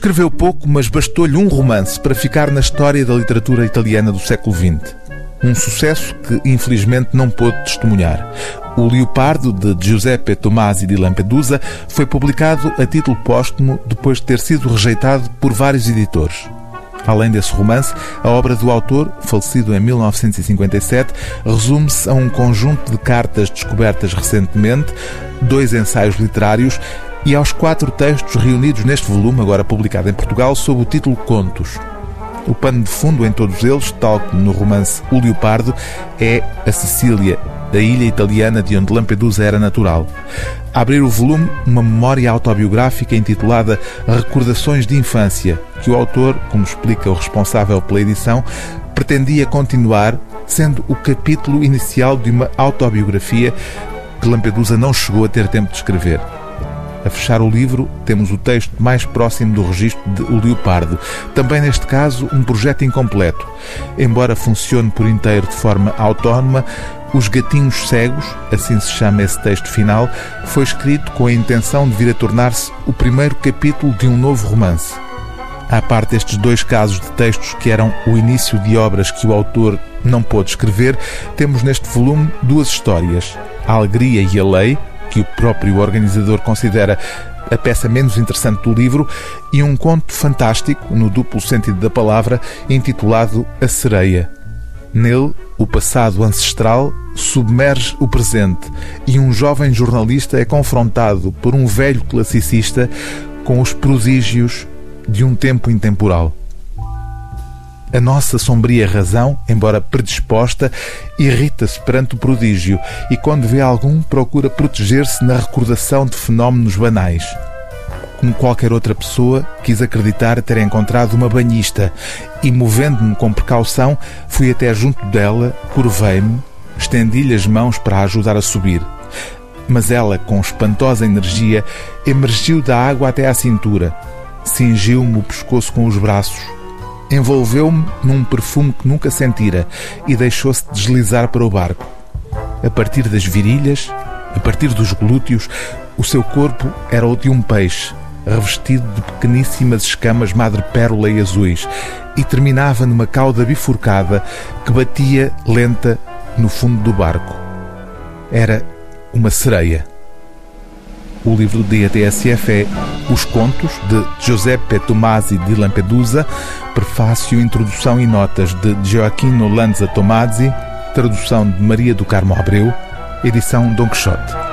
Escreveu pouco, mas bastou-lhe um romance para ficar na história da literatura italiana do século XX. Um sucesso que, infelizmente, não pôde testemunhar. O Leopardo, de Giuseppe Tomasi di Lampedusa, foi publicado a título póstumo depois de ter sido rejeitado por vários editores. Além desse romance, a obra do autor, falecido em 1957, resume-se a um conjunto de cartas descobertas recentemente, dois ensaios literários e aos quatro textos reunidos neste volume, agora publicado em Portugal, sob o título Contos. O pano de fundo em todos eles, tal como no romance O Leopardo, é a Sicília, a ilha italiana de onde Lampedusa era natural. A abrir o volume, uma memória autobiográfica intitulada Recordações de Infância, que o autor, como explica o responsável pela edição, pretendia continuar, sendo o capítulo inicial de uma autobiografia que Lampedusa não chegou a ter tempo de escrever. A fechar o livro, temos o texto mais próximo do registro de O Leopardo. Também neste caso, um projeto incompleto. Embora funcione por inteiro de forma autónoma, Os Gatinhos Cegos, assim se chama esse texto final, foi escrito com a intenção de vir a tornar-se o primeiro capítulo de um novo romance. À parte estes dois casos de textos que eram o início de obras que o autor não pôde escrever, temos neste volume duas histórias: A Alegria e a Lei, que o próprio organizador considera a peça menos interessante do livro, e um conto fantástico, no duplo sentido da palavra, intitulado A Sereia. Nele, o passado ancestral submerge o presente e um jovem jornalista é confrontado por um velho classicista com os prodígios de um tempo intemporal. A nossa sombria razão, embora predisposta, irrita-se perante o prodígio e, quando vê algum, procura proteger-se na recordação de fenómenos banais. Como qualquer outra pessoa, quis acreditar ter encontrado uma banhista e, movendo-me com precaução, fui até junto dela, curvei-me, estendi-lhe as mãos para a ajudar a subir. Mas ela, com espantosa energia, emergiu da água até à cintura, cingiu-me o pescoço com os braços envolveu-me num perfume que nunca sentira e deixou-se deslizar para o barco. A partir das virilhas, a partir dos glúteos, o seu corpo era o de um peixe, revestido de pequeníssimas escamas madrepérola e azuis, e terminava numa cauda bifurcada que batia lenta no fundo do barco. Era uma sereia. O livro de ATSF é Os Contos, de Giuseppe Tomasi di Lampedusa, prefácio, introdução e notas de Gioacchino Lanza Tomasi, tradução de Maria do Carmo Abreu, edição Don Quixote.